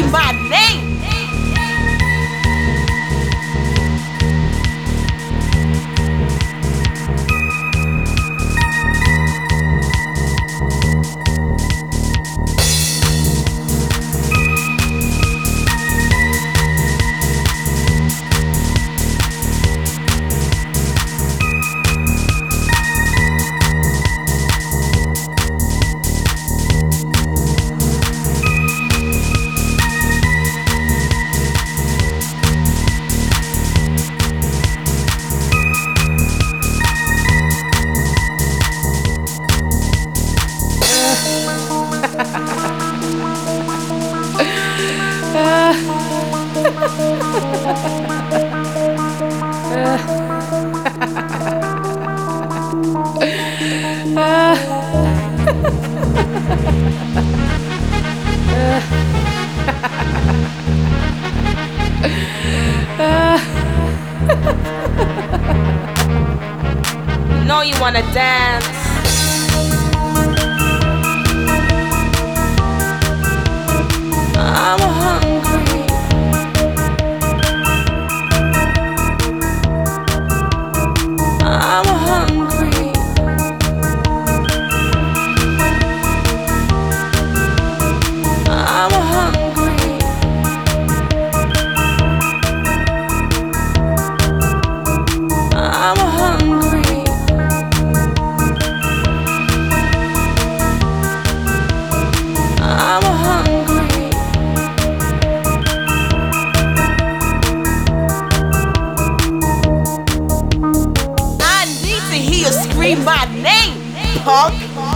Ibaném. You know you wanna dance. Punk.